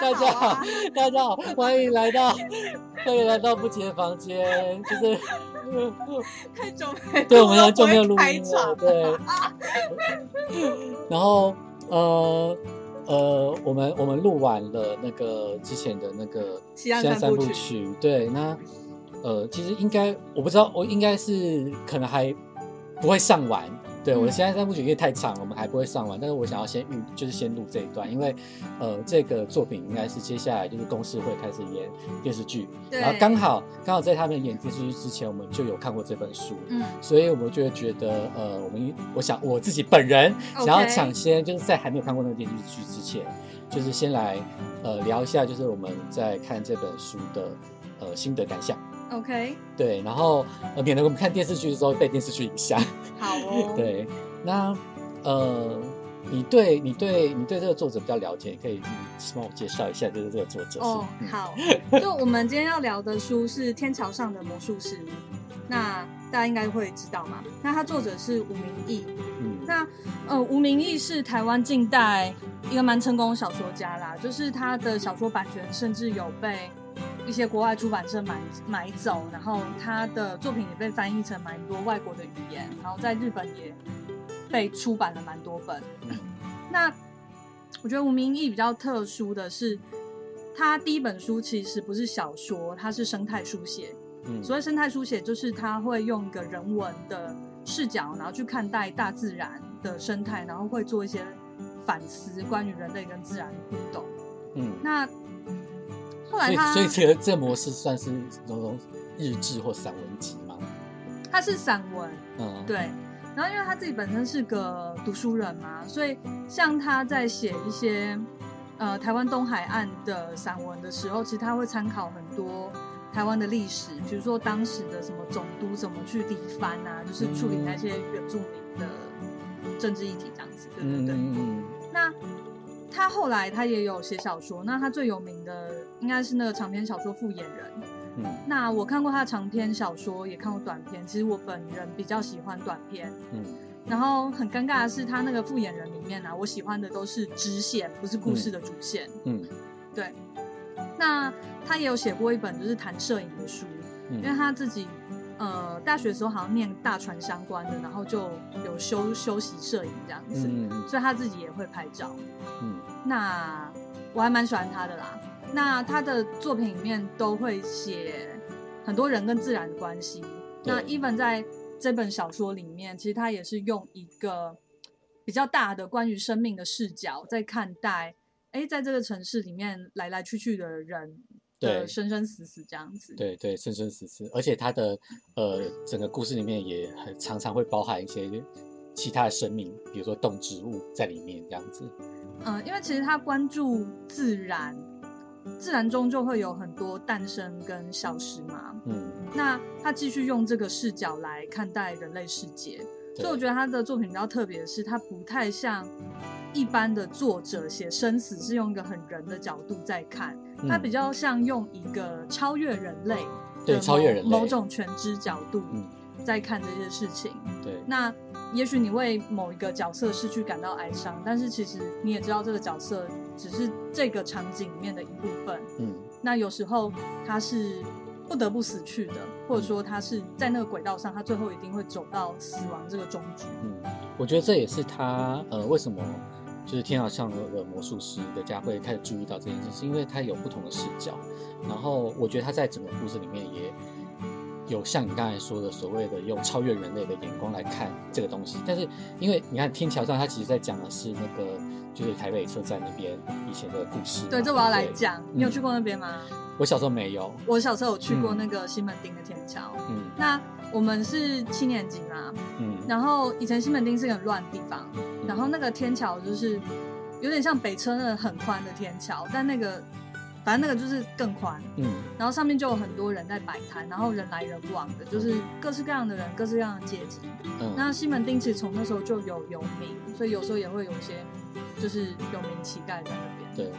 大家好，大家好，欢迎来到，欢迎来到不洁房间，就是太久没，对，我们很久没有录音了，对。然后呃呃，我们我们录完了那个之前的那个西安三部曲，对，那呃其实应该我不知道，我应该是可能还不会上完。对，我的现在三部曲因为太长，我们还不会上完。但是我想要先预，就是先录这一段，因为，呃，这个作品应该是接下来就是公司会开始演电视剧，然后刚好刚好在他们演电视剧之前，我们就有看过这本书，嗯，所以我就觉得，呃，我们我想我自己本人想要抢先，就是在还没有看过那个电视剧之前，就是先来呃聊一下，就是我们在看这本书的呃心得感想。OK，对，然后呃，免得我们看电视剧的时候被电视剧影响。好哦。对，那呃，你对你对你对这个作者比较了解，可以帮我介绍一下，就是这个作者。哦，好。就我们今天要聊的书是《天桥上的魔术师》，那大家应该会知道嘛？那他作者是吴明义。嗯。那呃，吴明义是台湾近代一个蛮成功的小说家啦，就是他的小说版权甚至有被。一些国外出版社买买走，然后他的作品也被翻译成蛮多外国的语言，然后在日本也被出版了蛮多本。那我觉得吴明义比较特殊的是，他第一本书其实不是小说，它是生态书写。所谓生态书写，就是他会用一个人文的视角，然后去看待大自然的生态，然后会做一些反思，关于人类跟自然的互动。嗯，那。所以，所以这个这模式算是那种日志或散文集吗？它是散文，嗯，对。然后，因为他自己本身是个读书人嘛，所以像他在写一些呃台湾东海岸的散文的时候，其实他会参考很多台湾的历史，比如说当时的什么总督怎么去理番啊，就是处理那些原住民的政治议题这样子，对对对。那他后来他也有写小说，那他最有名的应该是那个长篇小说《复眼人》。嗯，那我看过他的长篇小说，也看过短篇。其实我本人比较喜欢短篇。嗯，然后很尴尬的是，他那个《复眼人》里面呢，我喜欢的都是支线，不是故事的主线。嗯，对。那他也有写过一本就是谈摄影的书，因为他自己。呃，大学的时候好像念大船相关的，然后就有修修习摄影这样子，所以他自己也会拍照。嗯，那我还蛮喜欢他的啦。那他的作品里面都会写很多人跟自然的关系。那 even 在这本小说里面，其实他也是用一个比较大的关于生命的视角在看待，哎，在这个城市里面来来去去的人。对，生生死死这样子。对对，生生死死，而且他的呃整个故事里面也很常常会包含一些其他的生命，比如说动植物在里面这样子。嗯，因为其实他关注自然，自然中就会有很多诞生跟消失嘛。嗯，那他继续用这个视角来看待人类世界，所以我觉得他的作品比较特别的是，他不太像一般的作者写生死是用一个很人的角度在看。它比较像用一个超越人类，对超越人类某种全知角度在看这些事情。对，那也许你为某一个角色失去感到哀伤，但是其实你也知道这个角色只是这个场景里面的一部分。嗯，那有时候他是不得不死去的，或者说他是在那个轨道上，他最后一定会走到死亡这个终局。嗯，我觉得这也是他呃为什么。就是天桥上的魔术师的家会开始注意到这件事，是因为他有不同的视角。然后我觉得他在整个故事里面也有像你刚才说的所谓的用超越人类的眼光来看这个东西。但是因为你看天桥上，他其实在讲的是那个就是台北车站那边以前的故事。对，这我要来讲。你有去过那边吗？我小时候没有。我小时候有去过那个西门町的天桥。嗯。那我们是七年级嘛。嗯。然后以前西门町是个很乱的地方。然后那个天桥就是有点像北车那个很宽的天桥，但那个反正那个就是更宽，嗯，然后上面就有很多人在摆摊，然后人来人往的，就是各式各样的人，各式各样的阶级。嗯，那西门町其实从那时候就有游民，所以有时候也会有一些就是有名乞丐在那边。对，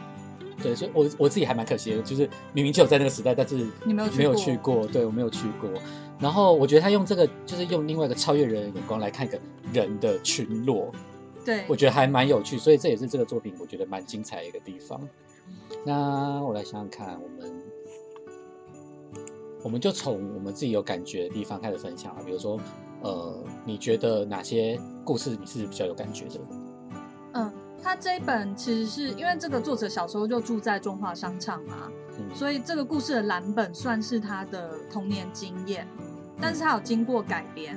对，所以我我自己还蛮可惜的，就是明明就有在那个时代，但是你没有没有去过，对我没有去过。然后我觉得他用这个，就是用另外一个超越人的眼光来看一个人的群落。对，我觉得还蛮有趣，所以这也是这个作品我觉得蛮精彩的一个地方。那我来想想看，我们我们就从我们自己有感觉的地方开始分享啊。比如说，呃，你觉得哪些故事你是比较有感觉的？嗯，他这一本其实是因为这个作者小时候就住在中华商场嘛，所以这个故事的蓝本算是他的童年经验，但是他有经过改编。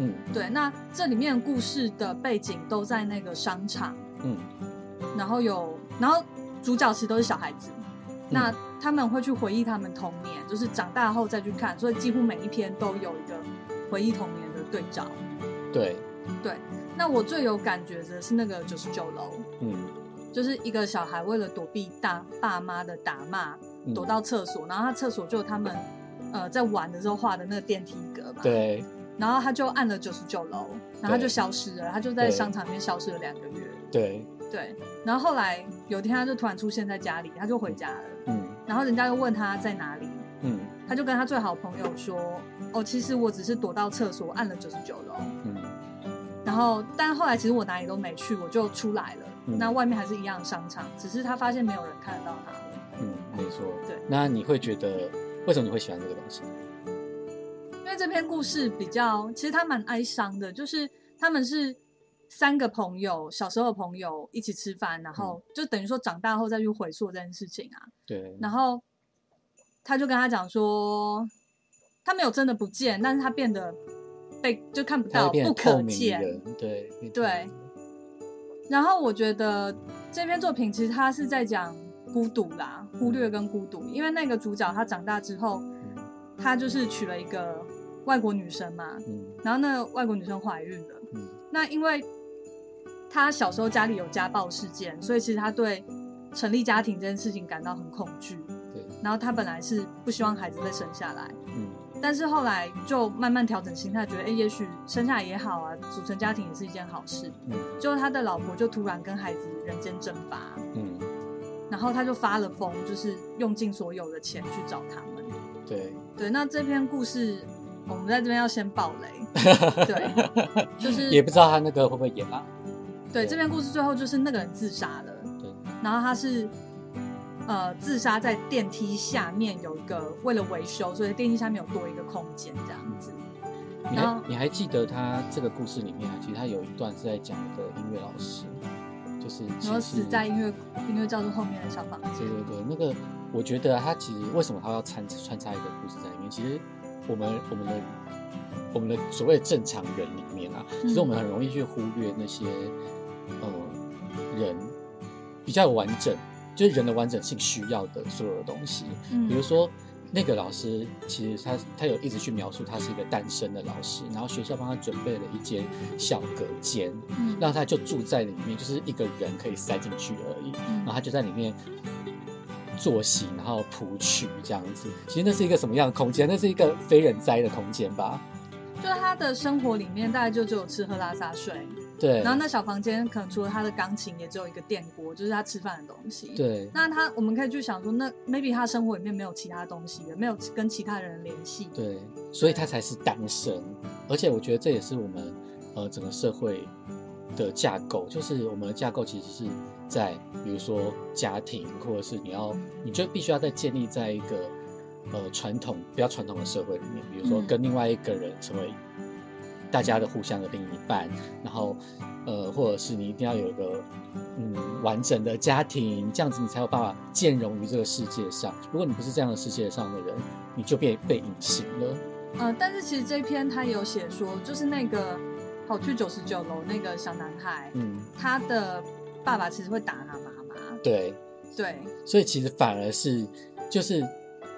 嗯，对，那这里面故事的背景都在那个商场，嗯，然后有，然后主角其实都是小孩子，那他们会去回忆他们童年，就是长大后再去看，所以几乎每一篇都有一个回忆童年的对照。对，对，那我最有感觉的是那个九十九楼，嗯，就是一个小孩为了躲避大爸妈的打骂，躲到厕所，然后他厕所就他们呃在玩的时候画的那个电梯格嘛，对。然后他就按了九十九楼，然后他就消失了，他就在商场里面消失了两个月。对对，然后后来有一天他就突然出现在家里，他就回家了。嗯，然后人家又问他在哪里，嗯，他就跟他最好朋友说：“哦，其实我只是躲到厕所按了九十九楼。”嗯，然后但后来其实我哪里都没去，我就出来了。那外面还是一样商场，只是他发现没有人看得到他。嗯，没错。对，那你会觉得为什么你会喜欢这个东西？因为这篇故事比较，其实他蛮哀伤的，就是他们是三个朋友，小时候的朋友一起吃饭，然后就等于说长大后再去回溯这件事情啊。对。然后他就跟他讲说，他没有真的不见，但是他变得被就看不到，不可见。对对。然后我觉得这篇作品其实他是在讲孤独啦，忽略跟孤独，因为那个主角他长大之后，他就是娶了一个。外国女生嘛，嗯。然后那外国女生怀孕了，嗯。那因为她小时候家里有家暴事件，所以其实她对成立家庭这件事情感到很恐惧。对，然后她本来是不希望孩子再生下来，嗯，但是后来就慢慢调整心态，觉得哎，也许生下来也好啊，组成家庭也是一件好事。嗯，就他的老婆就突然跟孩子人间蒸发，嗯，然后他就发了疯，就是用尽所有的钱去找他们。对，对，那这篇故事。我们在这边要先爆雷，对，就是也不知道他那个会不会演啊。对，这篇故事最后就是那个人自杀了，对，然后他是呃自杀在电梯下面有一个为了维修，所以电梯下面有多一个空间这样子。你还你还记得他这个故事里面啊？其实他有一段是在讲一个音乐老师，就是然后死在音乐音乐教室后面的小房间。对对对，那个我觉得他其实为什么他要穿穿插一个故事在里面？其实。我们我们的我们的所谓正常人里面啊，其实我们很容易去忽略那些呃人比较完整，就是人的完整性需要的所有的东西。嗯，比如说那个老师，其实他他有一直去描述他是一个单身的老师，然后学校帮他准备了一间小隔间，嗯，让他就住在里面，就是一个人可以塞进去而已，然后他就在里面。作息，然后谱曲这样子，其实那是一个什么样的空间？那是一个非人哉的空间吧？就是他的生活里面，大概就只有吃喝拉撒睡。对。然后那小房间可能除了他的钢琴，也只有一个电锅，就是他吃饭的东西。对。那他，我们可以去想说，那 maybe 他生活里面没有其他东西，没有跟其他人联系。对。所以他才是单身。而且我觉得这也是我们呃整个社会的架构，就是我们的架构其实是。在比如说家庭，或者是你要，你就必须要在建立在一个呃传统比较传统的社会里面，比如说跟另外一个人成为大家的互相的另一半，然后呃或者是你一定要有一个嗯完整的家庭，这样子你才有办法兼容于这个世界上。如果你不是这样的世界上的人，你就被被隐形了。呃，但是其实这篇他有写说，就是那个跑去九十九楼那个小男孩，嗯，他的。爸爸其实会打他妈妈，对。对，所以其实反而是就是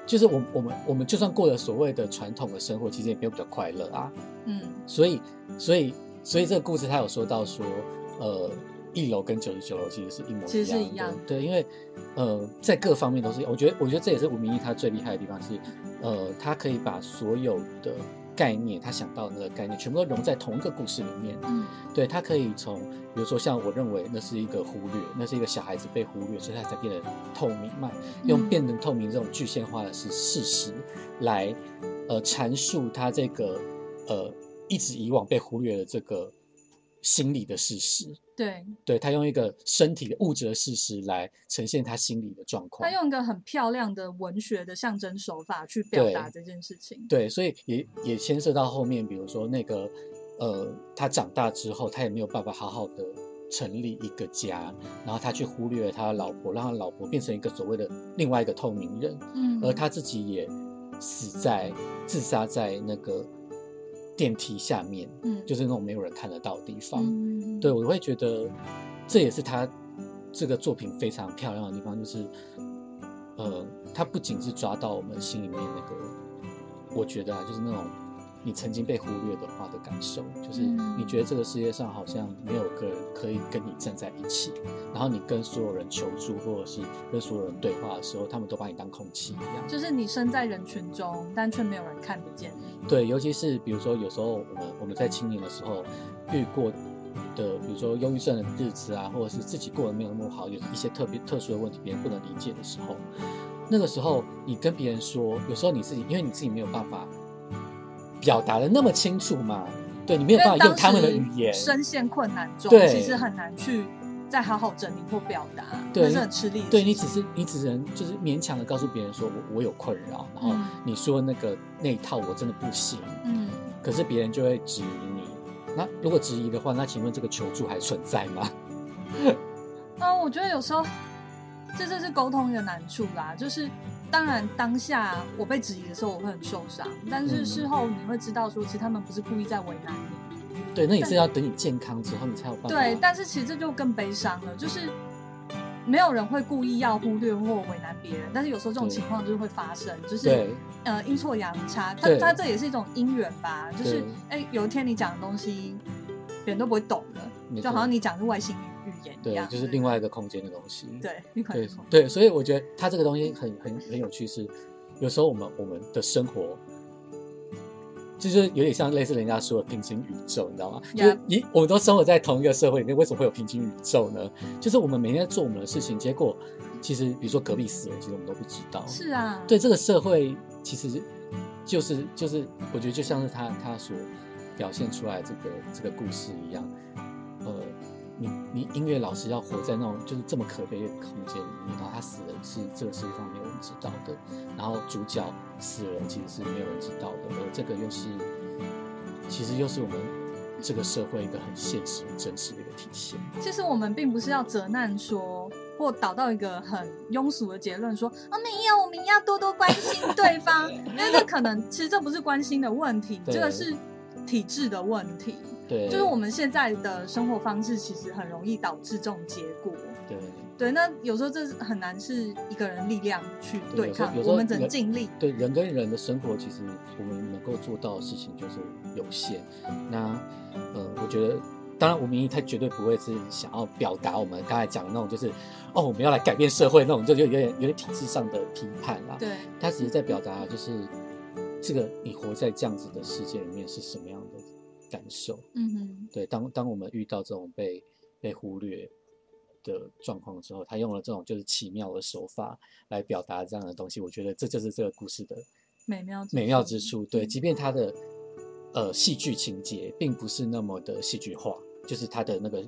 就是我我们我们就算过了所谓的传统的生活，其实也没有比较快乐啊。嗯，所以所以所以这个故事他有说到说，呃，一楼跟九十九楼其实是一模其实是一样的，对，因为呃，在各方面都是，我觉得，我觉得这也是吴明义他最厉害的地方是，呃，他可以把所有的概念，他想到的那个概念，全部都融在同一个故事里面。嗯，对他可以从，比如说像我认为那是一个忽略，那是一个小孩子被忽略，所以他才变得透明嘛，用变得透明这种具象化的是事实来，呃，阐述他这个呃一直以往被忽略的这个。心理的事实，对，对他用一个身体的物质的事实来呈现他心理的状况。他用一个很漂亮的文学的象征手法去表达这件事情。对，所以也也牵涉到后面，比如说那个呃，他长大之后，他也没有办法好好的成立一个家，然后他去忽略了他的老婆，让他老婆变成一个所谓的另外一个透明人，嗯，而他自己也死在自杀在那个。电梯下面，嗯，就是那种没有人看得到的地方。嗯，对我会觉得这也是他这个作品非常漂亮的地方，就是呃，他不仅是抓到我们心里面那个，我觉得啊，就是那种。你曾经被忽略的话的感受，就是你觉得这个世界上好像没有个人可以跟你站在一起，然后你跟所有人求助或者是跟所有人对话的时候，他们都把你当空气一样。就是你身在人群中，但却没有人看得见你。对，尤其是比如说有时候我们我们在青年的时候遇过的，比如说忧郁症的日子啊，或者是自己过得没有那么好，有一些特别特殊的问题，别人不能理解的时候，那个时候你跟别人说，有时候你自己因为你自己没有办法。表达的那么清楚嘛？对你没有办法用他们的语言，深陷困难中，其实很难去再好好整理或表达，对，是很吃力。对你只是你只能就是勉强的告诉别人说我我有困扰，然后你说那个那一套我真的不行，嗯，可是别人就会质疑你。那如果质疑的话，那请问这个求助还存在吗？啊，我觉得有时候这就是沟通的难处啦，就是。当然，当下我被质疑的时候，我会很受伤。但是事后你会知道，说其实他们不是故意在为难你。对，那也是要等你健康之后，你才有办法。对，但是其实这就更悲伤了，就是没有人会故意要忽略或为难别人。但是有时候这种情况就是会发生，就是呃阴错阳差，他他这也是一种因缘吧。就是哎，有一天你讲的东西，别人都不会懂了，就好像你讲是外星语。对，就是另外一个空间的东西。对，对对，所以我觉得它这个东西很很很有趣，是有时候我们我们的生活，就是有点像类似人家说的平行宇宙，你知道吗？就是你我们都生活在同一个社会里面，为什么会有平行宇宙呢？就是我们每天在做我们的事情，结果其实比如说隔壁死了，其实我们都不知道。是啊，对这个社会，其实就是就是，我觉得就像是他他所表现出来这个这个故事一样，呃。你你音乐老师要活在那种就是这么可悲的空间里面，然后他死了是这个世界上没有人知道的，然后主角死了其实是没有人知道的，而这个又是其实又是我们这个社会一个很现实、真实的一个体现。其实我们并不是要责难说，或导到一个很庸俗的结论说，啊没有，我们要多多关心对方，因为这可能其实这不是关心的问题，这个是体制的问题。对，就是我们现在的生活方式，其实很容易导致这种结果。对，对，那有时候这是很难是一个人力量去对抗，我们只能尽力。对，人跟人的生活，其实我们能够做到的事情就是有限。那，呃，我觉得，当然，吴明义他绝对不会是想要表达我们刚才讲的那种，就是哦，我们要来改变社会那种，就有点有点体制上的批判啦。对，他只是在表达，就是这个你活在这样子的世界里面是什么样的。感受，嗯哼，对，当当我们遇到这种被被忽略的状况之后，他用了这种就是奇妙的手法来表达这样的东西，我觉得这就是这个故事的美妙美妙之处。对，即便他的呃戏剧情节并不是那么的戏剧化，就是他的那个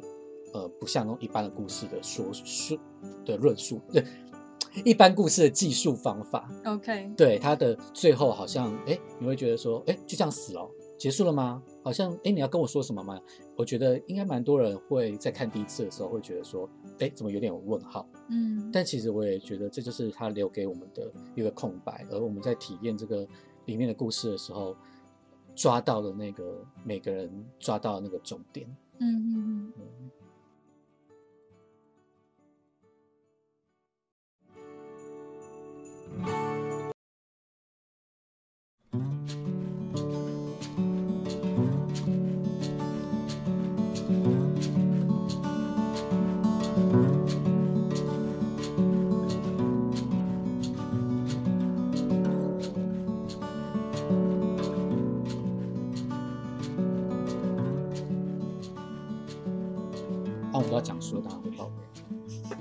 呃不像那种一般的故事的说述的论述，对，一般故事的技术方法。OK，对，他的最后好像哎，你会觉得说，哎，就这样死了。结束了吗？好像哎，你要跟我说什么吗？我觉得应该蛮多人会在看第一次的时候会觉得说，哎，怎么有点问号？嗯，但其实我也觉得这就是他留给我们的一个空白，而我们在体验这个里面的故事的时候，抓到了那个每个人抓到那个重点。嗯嗯嗯。要讲述，当然会爆雷。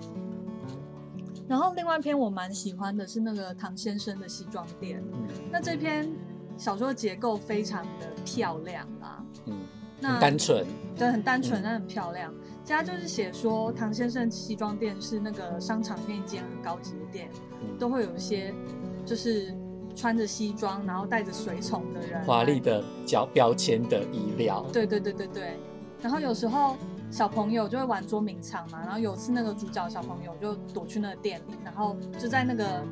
然后另外一篇我蛮喜欢的是那个唐先生的西装店，那这篇小说的结构非常的漂亮啦，嗯，那单纯，对，很单纯，但很漂亮。家就是写说唐先生西装店是那个商场面一间很高级的店，都会有一些就是穿着西装然后带着随从的人，华丽的标标签的衣料，对对对对对，然后有时候。小朋友就会玩捉迷藏嘛，然后有次那个主角小朋友就躲去那个店里，然后就在那个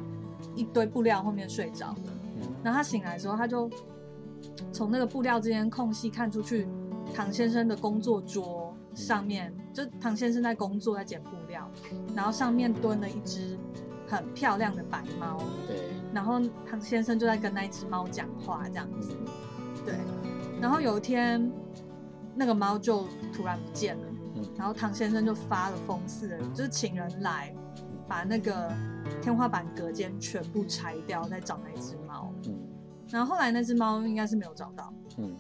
一堆布料后面睡着了。然后他醒来的时候，他就从那个布料之间空隙看出去，唐先生的工作桌上面，就唐先生在工作在剪布料，然后上面蹲了一只很漂亮的白猫。对。然后唐先生就在跟那一只猫讲话，这样子。对。然后有一天，那个猫就突然不见了。然后唐先生就发了疯似的，就是请人来把那个天花板隔间全部拆掉，再找那只猫。嗯，然后后来那只猫应该是没有找到。嗯，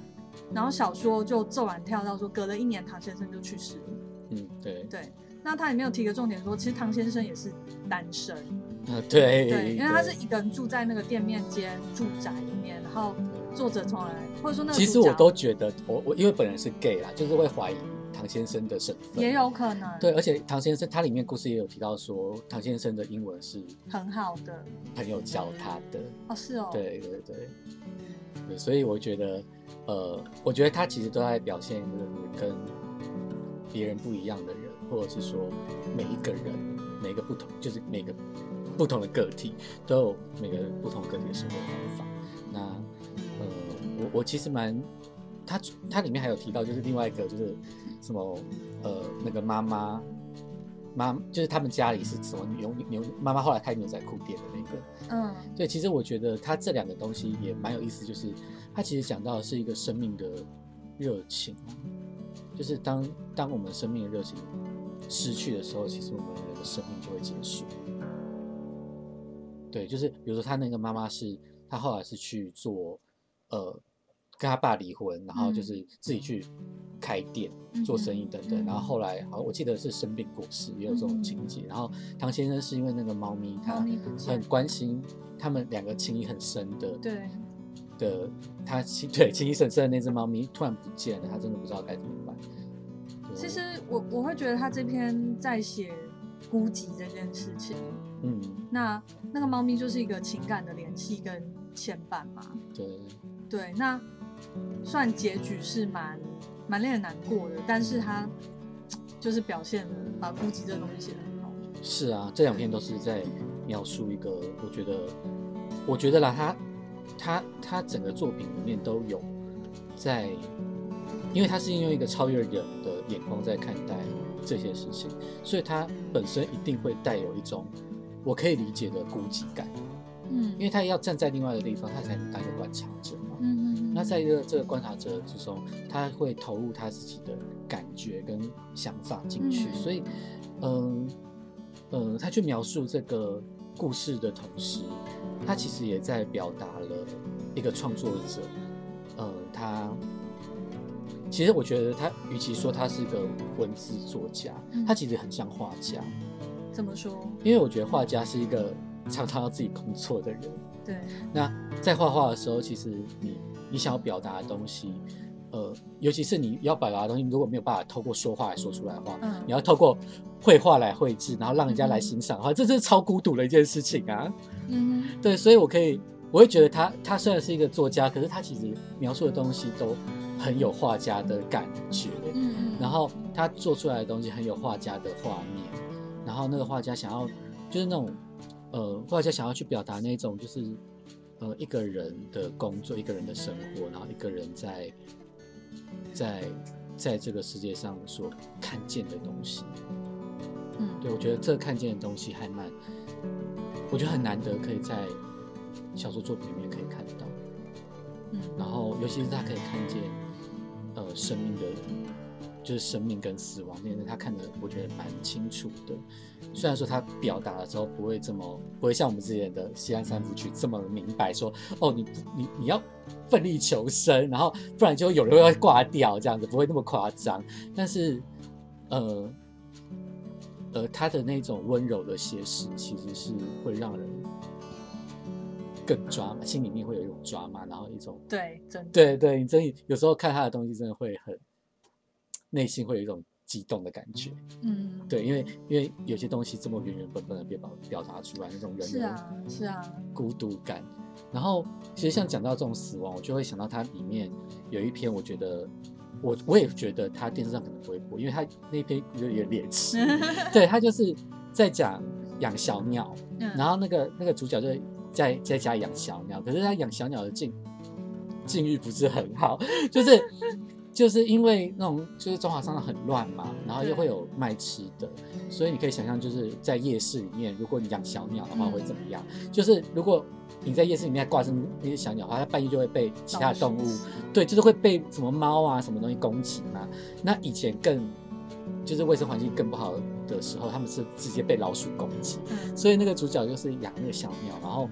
然后小说就骤然跳到说，隔了一年唐先生就去世了。嗯，对对。那他也没有提个重点说，其实唐先生也是单身。啊，对对，因为他是一个人住在那个店面间住宅里面，然后作者从来或者说那个其实我都觉得，我我因为本人是 gay 啦，就是会怀疑。唐先生的身份。也有可能，对，而且唐先生他里面故事也有提到说，唐先生的英文是很好的，朋友教他的。哦，是哦，对对对，对，所以我觉得，呃，我觉得他其实都在表现跟别人不一样的人，或者是说每一个人，每个不同，就是每个不同的个体都有每个不同个体的生活方法。那呃，我我其实蛮。他他里面还有提到，就是另外一个就是什么呃那个妈妈妈，就是他们家里是什么牛牛妈妈后来开牛仔裤店的那个，嗯，对，其实我觉得他这两个东西也蛮有意思，就是他其实讲到的是一个生命的热情，就是当当我们生命的热情失去的时候，其实我们人的生命就会结束。对，就是比如说他那个妈妈是，他后来是去做呃。跟他爸离婚，然后就是自己去开店做生意等等，然后后来好，我记得是生病过世，也有这种情节。然后唐先生是因为那个猫咪，他很关心他们两个情谊很深的，对。的，他亲对情谊很深的那只猫咪突然不见了，他真的不知道该怎么办。其实我我会觉得他这篇在写孤寂这件事情，嗯，那那个猫咪就是一个情感的联系跟牵绊嘛，对。对，那。算结局是蛮蛮令人难过的，但是他 就是表现了把孤寂这个东西写的很好。是啊，这两篇都是在描述一个，我觉得，我觉得啦，他他他整个作品里面都有在，因为他是用一个超越人的眼光在看待这些事情，所以他本身一定会带有一种我可以理解的孤寂感。嗯，因为他要站在另外一个地方，他才能当一个观察者。那在一个这个观察者之中，他会投入他自己的感觉跟想法进去，所以，嗯呃，他去描述这个故事的同时，他其实也在表达了一个创作者，呃，他其实我觉得他与其说他是个文字作家，他其实很像画家。怎么说？因为我觉得画家是一个。常常要自己工作的人，对。那在画画的时候，其实你你想要表达的东西，呃，尤其是你要表达的东西，如果没有办法透过说话来说出来的话，嗯，你要透过绘画来绘制，然后让人家来欣赏的话，这是超孤独的一件事情啊。嗯，对。所以我可以，我会觉得他他虽然是一个作家，可是他其实描述的东西都很有画家的感觉。嗯嗯。然后他做出来的东西很有画家的画面，然后那个画家想要就是那种。呃，画家想要去表达那种，就是呃，一个人的工作，一个人的生活，然后一个人在在在这个世界上所看见的东西。嗯，对我觉得这看见的东西还蛮，我觉得很难得可以在小说作品里面可以看到。嗯，然后尤其是他可以看见呃生命的。就是生命跟死亡，那他看的我觉得蛮清楚的。虽然说他表达的时候不会这么，不会像我们之前的《西安三部曲》这么明白，说哦，你你你要奋力求生，然后不然就有人要挂掉这样子，不会那么夸张。但是，呃，呃，他的那种温柔的写实，其实是会让人更抓，心里面会有一种抓嘛，然后一种对，真对对，你真有时候看他的东西，真的会很内心会有一种激动的感觉，嗯，对，因为因为有些东西这么原原本本的被表表达出来，那种人是啊是啊孤独感，然后其实像讲到这种死亡，我就会想到它里面有一篇，我觉得。我我也觉得他电视上可能不会播，因为他那篇有点猎奇。对他就是在讲养小鸟，然后那个那个主角就在在家养小鸟，可是他养小鸟的境境遇不是很好，就是就是因为那种就是中华商场很乱嘛，然后又会有卖吃的，所以你可以想象就是在夜市里面，如果你养小鸟的话会怎么样？就是如果。你在夜市里面挂着那些小鸟的话，它半夜就会被其他动物，对，就是会被什么猫啊什么东西攻击嘛。那以前更就是卫生环境更不好的时候，他们是直接被老鼠攻击。所以那个主角就是养那个小鸟，然后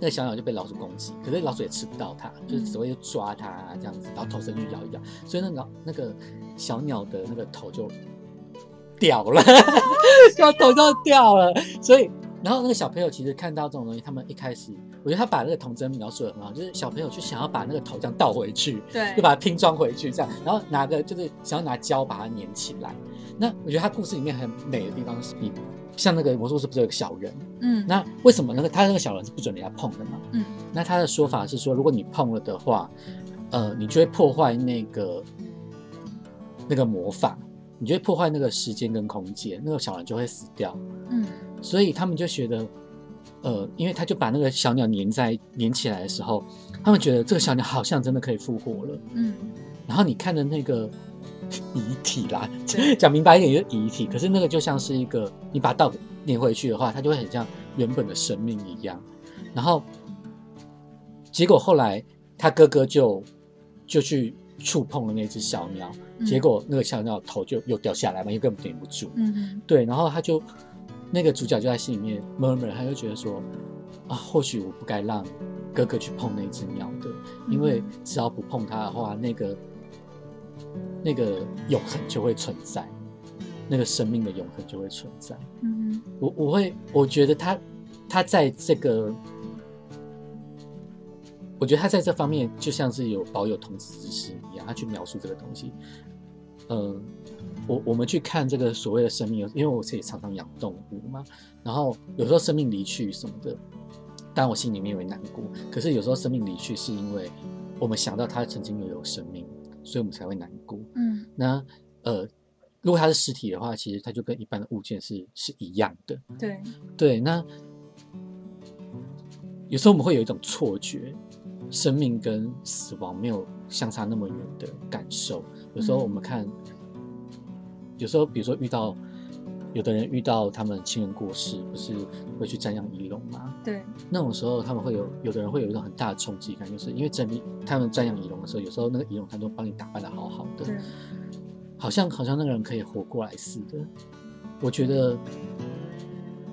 那个小鸟就被老鼠攻击，可是老鼠也吃不到它，就是只会抓它这样子，然后头伸去咬一咬，所以那个那个小鸟的那个头就掉了，小头就掉了，所以。然后那个小朋友其实看到这种东西，他们一开始，我觉得他把那个童真描述的很好，就是小朋友就想要把那个头这样倒回去，对，就把它拼装回去这样，然后拿个就是想要拿胶把它粘起来。那我觉得他故事里面很美的地方是，比像那个魔术师不是有个小人，嗯，那为什么那个他那个小人是不准人家碰的嘛？嗯，那他的说法是说，如果你碰了的话，呃，你就会破坏那个那个魔法，你就会破坏那个时间跟空间，那个小人就会死掉。嗯。所以他们就觉得，呃，因为他就把那个小鸟粘在粘起来的时候，他们觉得这个小鸟好像真的可以复活了。嗯，然后你看的那个遗体啦，讲明白一点就是遗体，可是那个就像是一个你把它倒粘回去的话，它就会很像原本的生命一样。然后结果后来他哥哥就就去触碰了那只小鸟，结果那个小鸟头就又掉下来嘛，因为根本粘不住。嗯，对，然后他就。那个主角就在心里面 murmur，他就觉得说，啊，或许我不该让哥哥去碰那只鸟的，因为只要不碰它的话，那个那个永恒就会存在，那个生命的永恒就会存在。嗯，我我会我觉得他他在这个，我觉得他在这方面就像是有保有童子之心一样，他去描述这个东西，嗯。我我们去看这个所谓的生命，因为我自己常常养动物嘛，然后有时候生命离去什么的，当然我心里面也会难过。可是有时候生命离去，是因为我们想到它曾经拥有生命，所以我们才会难过。嗯，那呃，如果它是实体的话，其实它就跟一般的物件是是一样的。对对，那有时候我们会有一种错觉，生命跟死亡没有相差那么远的感受。有时候我们看。有时候，比如说遇到有的人遇到他们亲人过世，不是会去瞻仰仪容吗？对，那种时候他们会有，有的人会有一种很大的冲击感，就是因为整理他们瞻仰仪容的时候，有时候那个仪容他都帮你打扮的好好的，好像好像那个人可以活过来似的。我觉得，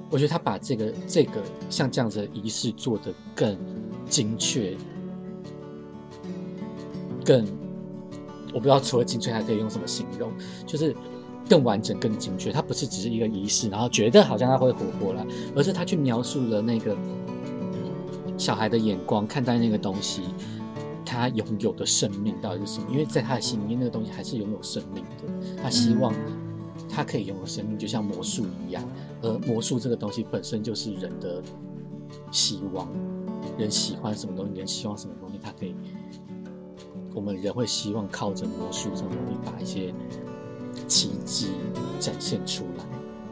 我觉得他把这个这个像这样子的仪式做的更精确，更我不知道除了精确还可以用什么形容，就是。更完整、更精确，它不是只是一个仪式，然后觉得好像他会活过来，而是他去描述了那个小孩的眼光看待那个东西，他拥有的生命到底是什么？因为在他的心里面，那个东西还是拥有生命的。他希望他可以拥有生命，就像魔术一样。而魔术这个东西本身就是人的希望，人喜欢什么东西，人希望什么东西，他可以，我们人会希望靠着魔术这种东西把一些。奇迹展现出来，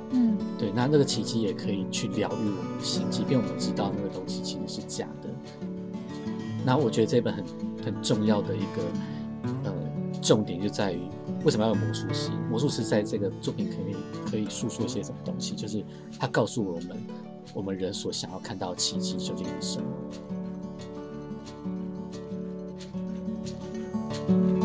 嗯，对，那那个奇迹也可以去疗愈我们的心，即便我们知道那个东西其实是假的。那我觉得这本很很重要的一个呃重点就在于，为什么要有魔术师？魔术师在这个作品可以可以诉说些什么东西？就是他告诉我们，我们人所想要看到的奇迹究竟是什么。Thank you.